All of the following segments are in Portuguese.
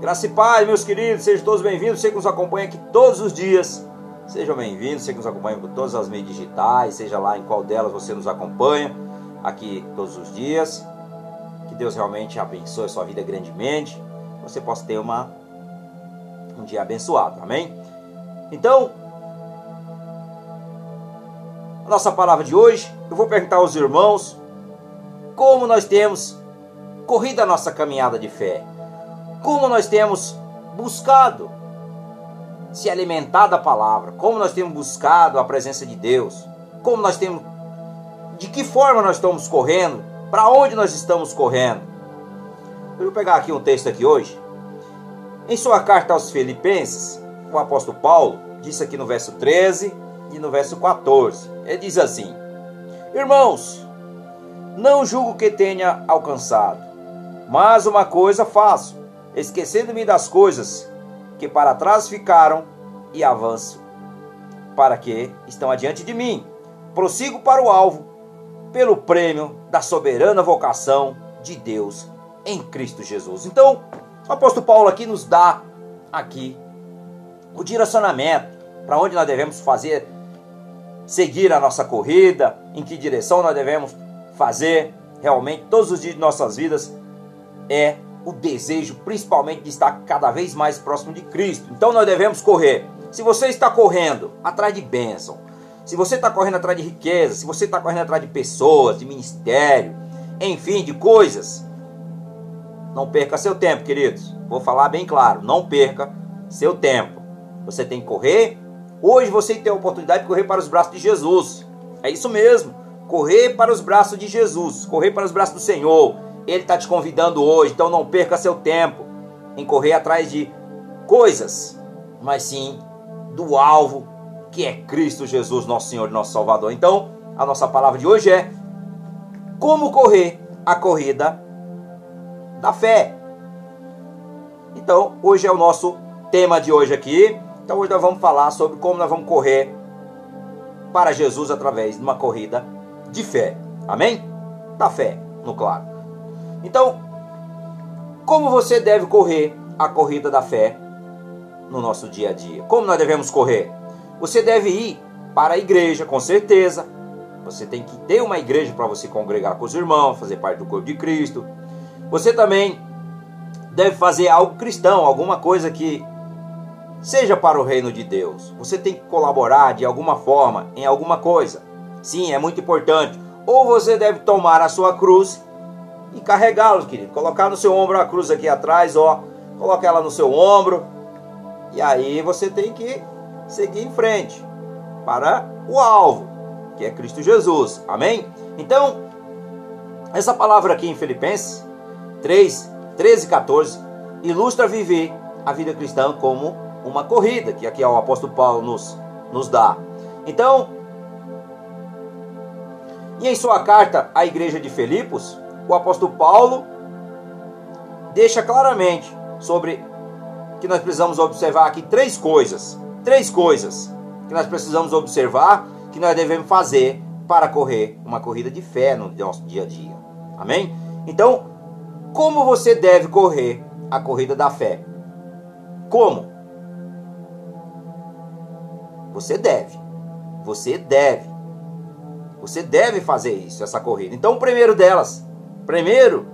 Graça e paz, meus queridos, sejam todos bem-vindos. Você que nos acompanha aqui todos os dias, sejam bem-vindos. Você que nos acompanha por todas as mídias digitais, seja lá em qual delas você nos acompanha aqui todos os dias. Que Deus realmente abençoe a sua vida grandemente. Você possa ter uma, um dia abençoado, amém? Então, a nossa palavra de hoje, eu vou perguntar aos irmãos como nós temos corrido a nossa caminhada de fé como nós temos buscado se alimentar da palavra, como nós temos buscado a presença de Deus, como nós temos, de que forma nós estamos correndo, para onde nós estamos correndo. Eu vou pegar aqui um texto aqui hoje. Em sua carta aos Filipenses, o apóstolo Paulo disse aqui no verso 13 e no verso 14. Ele diz assim: Irmãos, não julgo que tenha alcançado, mas uma coisa faço esquecendo-me das coisas que para trás ficaram e avanço para que estão adiante de mim. Prossigo para o alvo, pelo prêmio da soberana vocação de Deus em Cristo Jesus. Então, o apóstolo Paulo aqui nos dá aqui o direcionamento para onde nós devemos fazer seguir a nossa corrida, em que direção nós devemos fazer realmente todos os dias de nossas vidas é o desejo, principalmente, de estar cada vez mais próximo de Cristo. Então nós devemos correr. Se você está correndo atrás de bênção, se você está correndo atrás de riqueza, se você está correndo atrás de pessoas, de ministério, enfim, de coisas, não perca seu tempo, queridos. Vou falar bem claro, não perca seu tempo. Você tem que correr. Hoje você tem a oportunidade de correr para os braços de Jesus. É isso mesmo. Correr para os braços de Jesus, correr para os braços do Senhor ele está te convidando hoje, então não perca seu tempo em correr atrás de coisas, mas sim do alvo que é Cristo Jesus, nosso Senhor e nosso Salvador. Então, a nossa palavra de hoje é como correr a corrida da fé. Então, hoje é o nosso tema de hoje aqui. Então, hoje nós vamos falar sobre como nós vamos correr para Jesus através de uma corrida de fé. Amém? Da fé, no claro. Então, como você deve correr a corrida da fé no nosso dia a dia? Como nós devemos correr? Você deve ir para a igreja, com certeza. Você tem que ter uma igreja para você congregar com os irmãos, fazer parte do corpo de Cristo. Você também deve fazer algo cristão, alguma coisa que seja para o reino de Deus. Você tem que colaborar de alguma forma em alguma coisa. Sim, é muito importante. Ou você deve tomar a sua cruz e carregá-los, querido. Colocar no seu ombro a cruz aqui atrás, ó. Coloca ela no seu ombro. E aí você tem que seguir em frente para o alvo, que é Cristo Jesus. Amém? Então, essa palavra aqui em Filipenses 3, 13 e 14 ilustra viver a vida cristã como uma corrida, que aqui o apóstolo Paulo nos, nos dá. Então, e em sua carta à igreja de Filipos, o apóstolo Paulo deixa claramente sobre que nós precisamos observar aqui três coisas. Três coisas que nós precisamos observar, que nós devemos fazer para correr uma corrida de fé no nosso dia a dia. Amém? Então, como você deve correr a corrida da fé? Como? Você deve. Você deve. Você deve fazer isso, essa corrida. Então, o primeiro delas, Primeiro,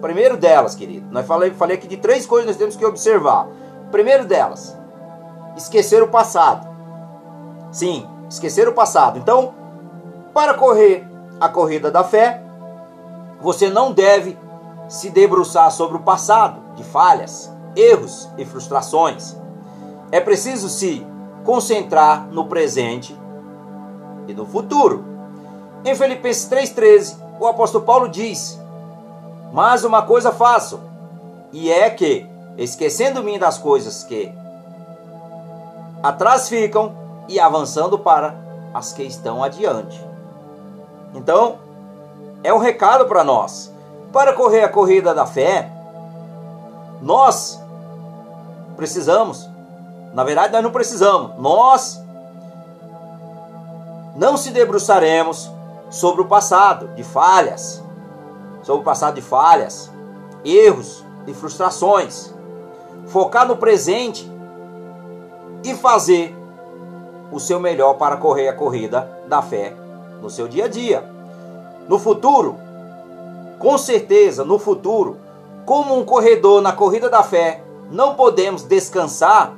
primeiro delas, querido, nós falei, falei aqui de três coisas que nós temos que observar. Primeiro delas, esquecer o passado. Sim, esquecer o passado. Então, para correr a corrida da fé, você não deve se debruçar sobre o passado de falhas, erros e frustrações. É preciso se concentrar no presente e no futuro. Em Filipenses 3,13, o apóstolo Paulo diz: mas uma coisa faço, e é que, esquecendo-me das coisas que atrás ficam e avançando para as que estão adiante. Então, é um recado para nós. Para correr a corrida da fé, nós precisamos, na verdade, nós não precisamos, nós não se debruçaremos sobre o passado de falhas, sobre o passado de falhas, erros e frustrações. focar no presente e fazer o seu melhor para correr a corrida da fé no seu dia a dia. No futuro, com certeza, no futuro, como um corredor na corrida da fé, não podemos descansar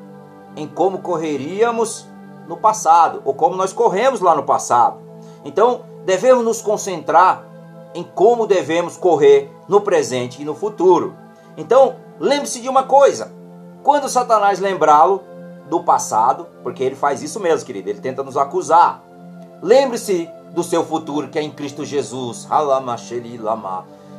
em como correríamos no passado, ou como nós corremos lá no passado. Então, devemos nos concentrar em como devemos correr no presente e no futuro. Então, lembre-se de uma coisa: quando Satanás lembrá-lo do passado, porque ele faz isso mesmo, querido, ele tenta nos acusar. Lembre-se do seu futuro que é em Cristo Jesus.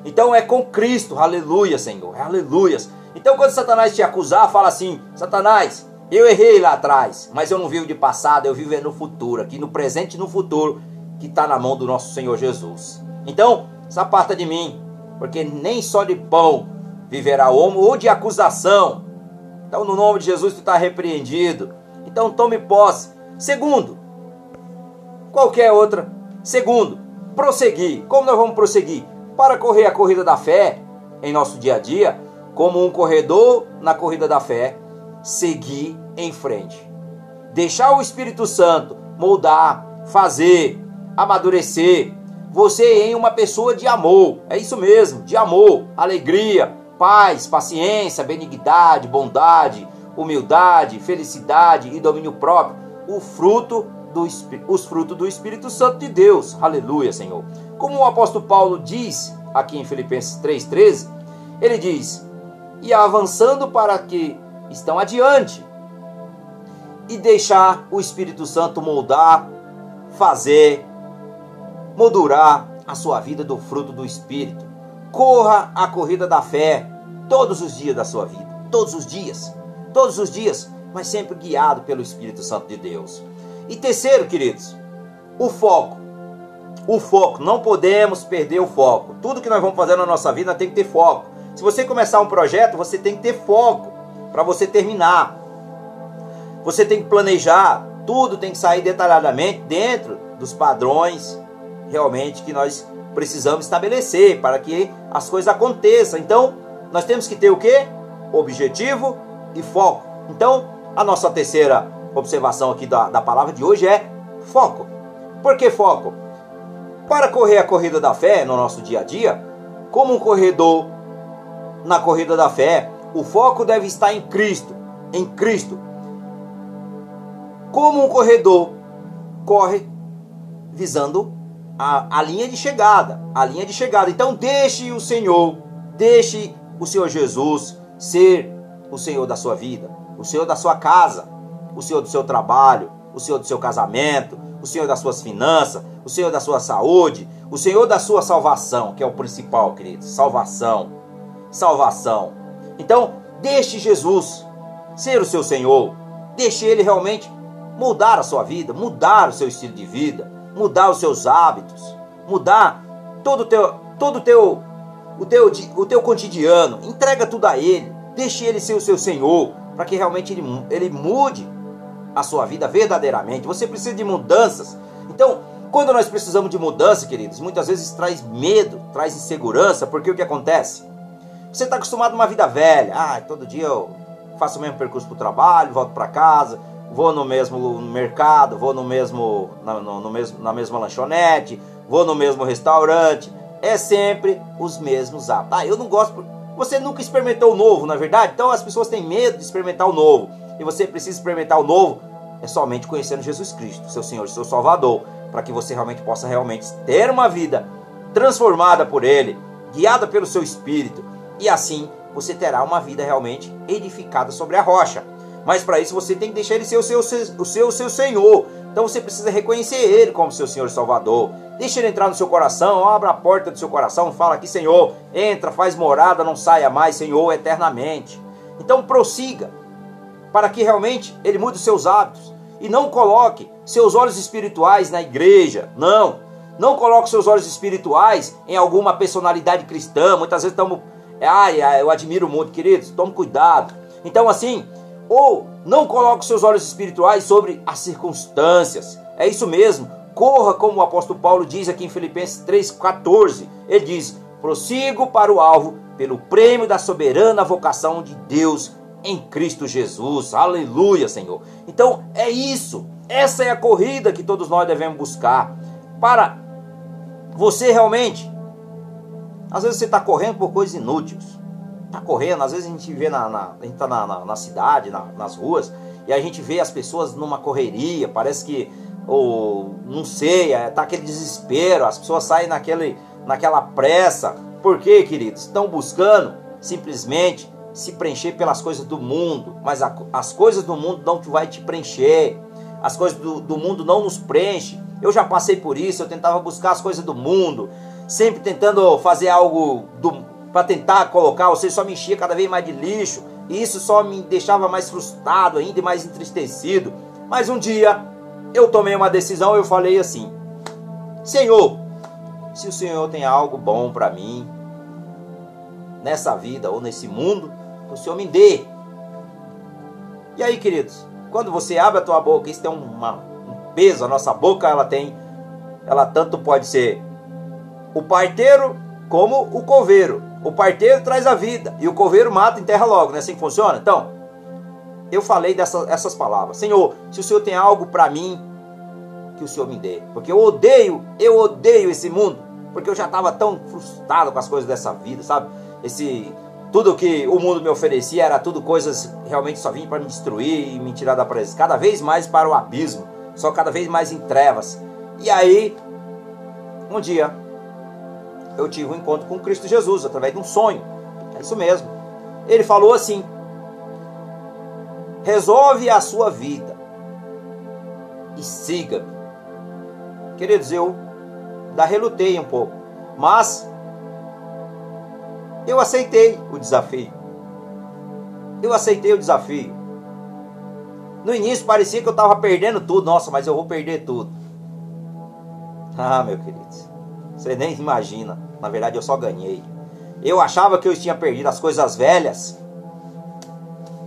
Então é com Cristo, aleluia, Senhor, aleluias. Então quando Satanás te acusar, fala assim: Satanás, eu errei lá atrás, mas eu não vivo de passado, eu vivo é no futuro, aqui no presente e no futuro, que está na mão do nosso Senhor Jesus. Então, se aparta de mim, porque nem só de pão viverá o homem, ou de acusação. Então, no nome de Jesus, tu está repreendido. Então, tome posse. Segundo, qualquer outra. Segundo, prosseguir. Como nós vamos prosseguir? Para correr a corrida da fé em nosso dia a dia, como um corredor na corrida da fé, seguir em frente. Deixar o Espírito Santo moldar, fazer, amadurecer você em uma pessoa de amor. É isso mesmo, de amor, alegria, paz, paciência, benignidade, bondade, humildade, felicidade e domínio próprio. O fruto do, os frutos do Espírito Santo de Deus. Aleluia, Senhor. Como o apóstolo Paulo diz aqui em Filipenses 3,13, ele diz: E avançando para que estão adiante e deixar o Espírito Santo moldar, fazer, moldurar a sua vida do fruto do Espírito. Corra a corrida da fé todos os dias da sua vida, todos os dias, todos os dias, mas sempre guiado pelo Espírito Santo de Deus. E terceiro, queridos, o foco. O foco, não podemos perder o foco. Tudo que nós vamos fazer na nossa vida tem que ter foco. Se você começar um projeto, você tem que ter foco para você terminar. Você tem que planejar, tudo tem que sair detalhadamente dentro dos padrões realmente que nós precisamos estabelecer para que as coisas aconteçam. Então, nós temos que ter o que? Objetivo e foco. Então, a nossa terceira observação aqui da, da palavra de hoje é foco. Por que foco? Para correr a corrida da fé no nosso dia a dia, como um corredor na corrida da fé, o foco deve estar em Cristo, em Cristo. Como um corredor corre visando a, a linha de chegada, a linha de chegada. Então deixe o Senhor, deixe o Senhor Jesus ser o Senhor da sua vida, o Senhor da sua casa, o Senhor do seu trabalho, o Senhor do seu casamento, o Senhor das suas finanças, o Senhor da sua saúde, o Senhor da sua salvação, que é o principal, queridos. Salvação. Salvação. Então, deixe Jesus ser o seu Senhor. Deixe Ele realmente mudar a sua vida, mudar o seu estilo de vida, mudar os seus hábitos, mudar todo o teu, todo teu, o teu, o teu cotidiano. Entrega tudo a Ele. Deixe Ele ser o seu Senhor, para que realmente ele, ele mude a sua vida verdadeiramente. Você precisa de mudanças. Então, quando nós precisamos de mudança, queridos, muitas vezes traz medo, traz insegurança, porque o que acontece? Você está acostumado a uma vida velha. Ah, todo dia eu faço o mesmo percurso para o trabalho, volto para casa, vou no mesmo mercado, vou no mesmo na, no, no mesmo, na mesma lanchonete, vou no mesmo restaurante. É sempre os mesmos hábitos. Ah, eu não gosto. Você nunca experimentou o novo, na é verdade? Então as pessoas têm medo de experimentar o novo. E você precisa experimentar o novo é somente conhecendo Jesus Cristo, seu Senhor, seu Salvador, para que você realmente possa realmente ter uma vida transformada por Ele, guiada pelo seu Espírito e assim você terá uma vida realmente edificada sobre a rocha. Mas para isso você tem que deixar ele ser o seu, o seu, o seu Senhor. Então você precisa reconhecer ele como seu Senhor e Salvador. Deixa ele entrar no seu coração, abra a porta do seu coração, fala aqui, Senhor, entra, faz morada, não saia mais, Senhor, eternamente. Então prossiga, para que realmente ele mude os seus hábitos. E não coloque seus olhos espirituais na igreja. Não. Não coloque seus olhos espirituais em alguma personalidade cristã. Muitas vezes estamos ai, eu admiro muito, queridos. Tome cuidado. Então, assim, ou não coloque seus olhos espirituais sobre as circunstâncias. É isso mesmo. Corra, como o apóstolo Paulo diz aqui em Filipenses 3,14. Ele diz: prossigo para o alvo pelo prêmio da soberana vocação de Deus em Cristo Jesus. Aleluia, Senhor. Então é isso. Essa é a corrida que todos nós devemos buscar. Para você realmente. Às vezes você está correndo por coisas inúteis. Está correndo, às vezes a gente vê na, na a gente tá na, na, na cidade, na, nas ruas, e a gente vê as pessoas numa correria, parece que, ou não sei, é, tá aquele desespero, as pessoas saem naquele, naquela pressa. Por quê, queridos? Estão buscando simplesmente se preencher pelas coisas do mundo, mas a, as coisas do mundo não vai te preencher. As coisas do, do mundo não nos preenchem. Eu já passei por isso, eu tentava buscar as coisas do mundo, sempre tentando fazer algo para tentar colocar, seja, só me enchia cada vez mais de lixo, e isso só me deixava mais frustrado ainda e mais entristecido. Mas um dia eu tomei uma decisão, eu falei assim: Senhor, se o Senhor tem algo bom para mim nessa vida ou nesse mundo, o Senhor me dê. E aí, queridos, quando você abre a tua boca, isso tem uma, um peso, a nossa boca ela tem, ela tanto pode ser o parteiro como o coveiro. O parteiro traz a vida e o coveiro mata e enterra logo, não é assim que funciona? Então, eu falei dessas essas palavras. Senhor, se o Senhor tem algo para mim, que o Senhor me dê. Porque eu odeio, eu odeio esse mundo. Porque eu já estava tão frustrado com as coisas dessa vida, sabe? Esse tudo que o mundo me oferecia era tudo coisas realmente só vinha para me destruir e me tirar da presença, cada vez mais para o abismo, só cada vez mais em trevas. E aí, um dia, eu tive um encontro com Cristo Jesus através de um sonho. É isso mesmo. Ele falou assim: resolve a sua vida e siga-me. Queridos, eu da relutei um pouco, mas eu aceitei o desafio. Eu aceitei o desafio. No início parecia que eu estava perdendo tudo. Nossa, mas eu vou perder tudo. Ah, meu querido. Você nem imagina. Na verdade, eu só ganhei. Eu achava que eu tinha perdido as coisas velhas.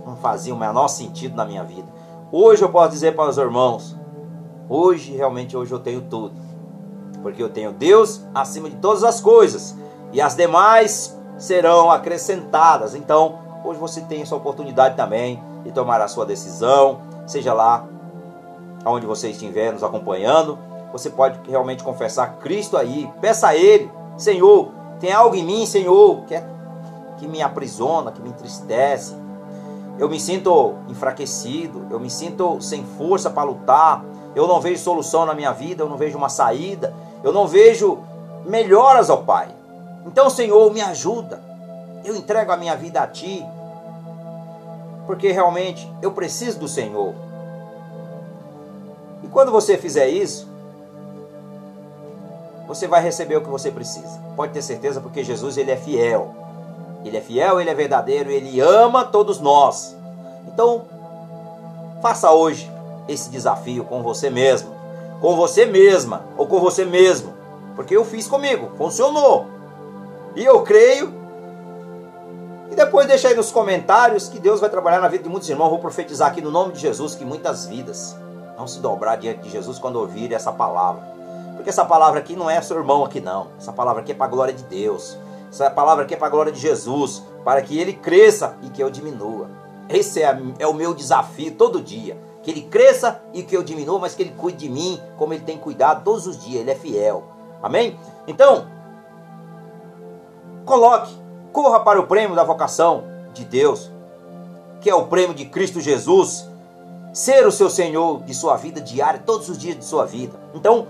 Não fazia o menor sentido na minha vida. Hoje eu posso dizer para os irmãos. Hoje, realmente, hoje eu tenho tudo. Porque eu tenho Deus acima de todas as coisas. E as demais serão acrescentadas. Então, hoje você tem essa oportunidade também de tomar a sua decisão, seja lá onde você estiver nos acompanhando, você pode realmente confessar Cristo aí, peça a Ele, Senhor, tem algo em mim, Senhor, que, é, que me aprisiona, que me entristece. Eu me sinto enfraquecido, eu me sinto sem força para lutar, eu não vejo solução na minha vida, eu não vejo uma saída, eu não vejo melhoras ao Pai. Então, Senhor, me ajuda. Eu entrego a minha vida a Ti. Porque realmente eu preciso do Senhor. E quando você fizer isso, você vai receber o que você precisa. Pode ter certeza, porque Jesus ele é fiel. Ele é fiel, ele é verdadeiro, ele ama todos nós. Então, faça hoje esse desafio com você mesmo, com você mesma ou com você mesmo, porque eu fiz comigo, funcionou. E eu creio. E depois deixa aí nos comentários que Deus vai trabalhar na vida de muitos irmãos. Vou profetizar aqui no nome de Jesus que muitas vidas vão se dobrar diante de Jesus quando ouvirem essa palavra. Porque essa palavra aqui não é seu irmão aqui não. Essa palavra aqui é para a glória de Deus. Essa palavra aqui é para a glória de Jesus, para que ele cresça e que eu diminua. Esse é, é o meu desafio todo dia. Que ele cresça e que eu diminua, mas que ele cuide de mim como ele tem cuidado todos os dias. Ele é fiel. Amém? Então, Coloque, corra para o prêmio da vocação de Deus, que é o prêmio de Cristo Jesus, ser o seu Senhor de sua vida diária, todos os dias de sua vida. Então,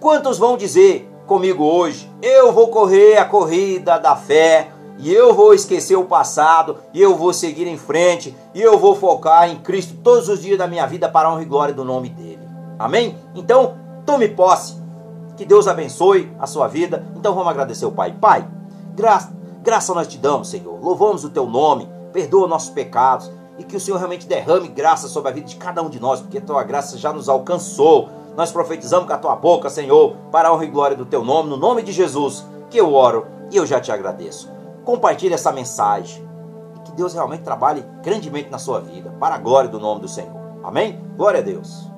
quantos vão dizer comigo hoje: eu vou correr a corrida da fé, e eu vou esquecer o passado, e eu vou seguir em frente, e eu vou focar em Cristo todos os dias da minha vida para a honra e glória do nome dele. Amém? Então, tome posse. Que Deus abençoe a sua vida. Então vamos agradecer o Pai. Pai, Graça, graça nós te damos, Senhor. Louvamos o teu nome, perdoa nossos pecados e que o Senhor realmente derrame graça sobre a vida de cada um de nós, porque a tua graça já nos alcançou. Nós profetizamos com a tua boca, Senhor, para a honra e glória do teu nome, no nome de Jesus, que eu oro e eu já te agradeço. Compartilhe essa mensagem e que Deus realmente trabalhe grandemente na sua vida, para a glória do nome do Senhor. Amém? Glória a Deus.